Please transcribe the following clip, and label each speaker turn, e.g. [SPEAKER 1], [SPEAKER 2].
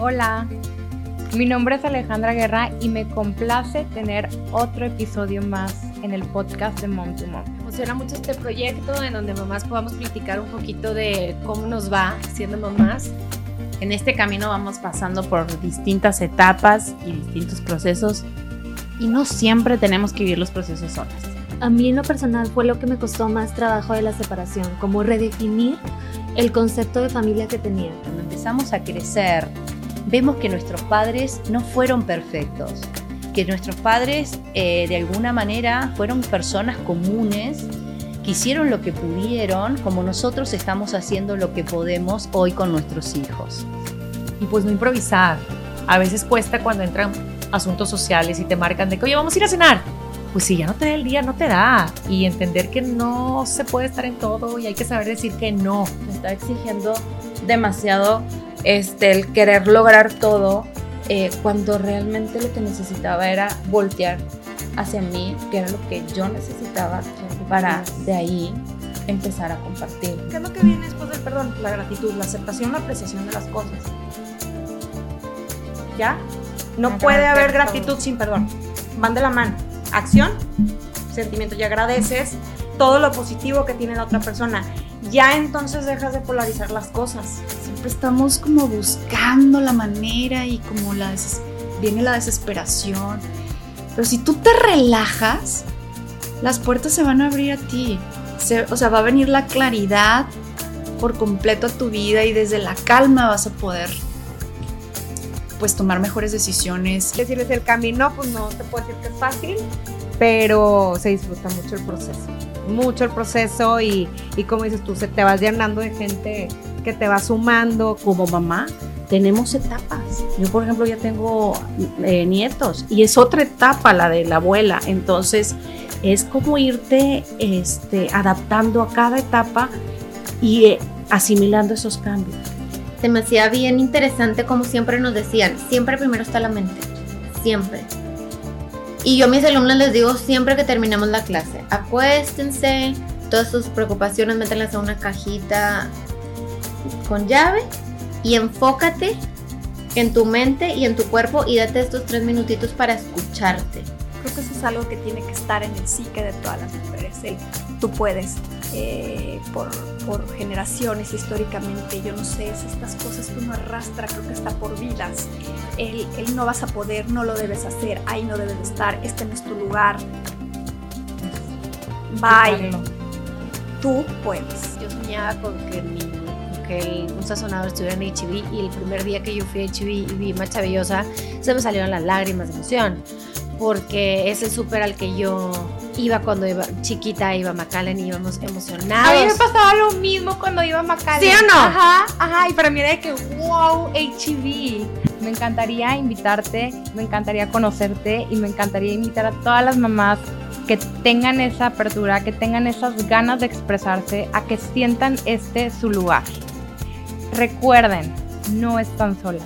[SPEAKER 1] Hola, mi nombre es Alejandra Guerra y me complace tener otro episodio más en el podcast de Mom to Mom.
[SPEAKER 2] Me emociona mucho este proyecto en donde mamás podamos platicar un poquito de cómo nos va siendo mamás.
[SPEAKER 3] En este camino vamos pasando por distintas etapas y distintos procesos y no siempre tenemos que vivir los procesos solas.
[SPEAKER 4] A mí en lo personal fue lo que me costó más trabajo de la separación, como redefinir el concepto de familia que tenía.
[SPEAKER 5] Cuando empezamos a crecer, vemos que nuestros padres no fueron perfectos, que nuestros padres eh, de alguna manera fueron personas comunes que hicieron lo que pudieron, como nosotros estamos haciendo lo que podemos hoy con nuestros hijos.
[SPEAKER 6] Y pues no improvisar. A veces cuesta cuando entran asuntos sociales y te marcan de que, oye, vamos a ir a cenar. Pues si ya no te da el día, no te da. Y entender que no se puede estar en todo y hay que saber decir que no.
[SPEAKER 3] Me está exigiendo demasiado este, el querer lograr todo eh, cuando realmente lo que necesitaba era voltear hacia mí, que era lo que yo necesitaba para de ahí empezar a compartir.
[SPEAKER 7] ¿Qué es lo que viene después del perdón? La gratitud, la aceptación, la apreciación de las cosas. ¿Ya? No puede haber gratitud sin perdón. Van de la mano. Acción, sentimiento y agradeces todo lo positivo que tiene la otra persona. Ya entonces dejas de polarizar las cosas.
[SPEAKER 8] Siempre estamos como buscando la manera y como la viene la desesperación. Pero si tú te relajas, las puertas se van a abrir a ti. o sea, va a venir la claridad por completo a tu vida y desde la calma vas a poder pues tomar mejores decisiones.
[SPEAKER 1] Decirles el camino, pues no te puedo decir que es fácil, pero se disfruta mucho el proceso. Mucho el proceso y, y como dices tú, se te vas llenando de gente que te va sumando.
[SPEAKER 3] Como mamá, tenemos etapas. Yo, por ejemplo, ya tengo eh, nietos y es otra etapa la de la abuela. Entonces, es como irte este, adaptando a cada etapa y eh, asimilando esos cambios.
[SPEAKER 2] Hacía bien interesante, como siempre nos decían, siempre primero está la mente. Siempre. Y yo a mis alumnos les digo siempre que terminamos la clase, acuéstense, todas sus preocupaciones, métanlas a una cajita con llave y enfócate en tu mente y en tu cuerpo y date estos tres minutitos para escucharte.
[SPEAKER 7] Creo que eso es algo que tiene que estar en el psique de todas las mujeres. El, tú puedes, eh, por, por, generaciones históricamente, yo no sé, es estas cosas que uno arrastra, creo que está por vidas. El, el no vas a poder, no lo debes hacer, ahí no debes de estar, este no es tu lugar. Bye. Tú puedes.
[SPEAKER 2] Yo soñaba con que mi que el, un sazonador estuviera en HB y el primer día que yo fui a HB y vi Macha Bellosa, se me salieron las lágrimas de emoción, porque es el súper al que yo iba cuando iba chiquita, iba a McAllen y íbamos emocionados.
[SPEAKER 1] A mí me pasaba lo mismo cuando iba a McAllen.
[SPEAKER 2] ¿Sí o no?
[SPEAKER 1] Ajá, ajá, y para mí era de que, wow, HB. Me encantaría invitarte, me encantaría conocerte y me encantaría invitar a todas las mamás que tengan esa apertura, que tengan esas ganas de expresarse, a que sientan este su lugar. Recuerden, no están solas.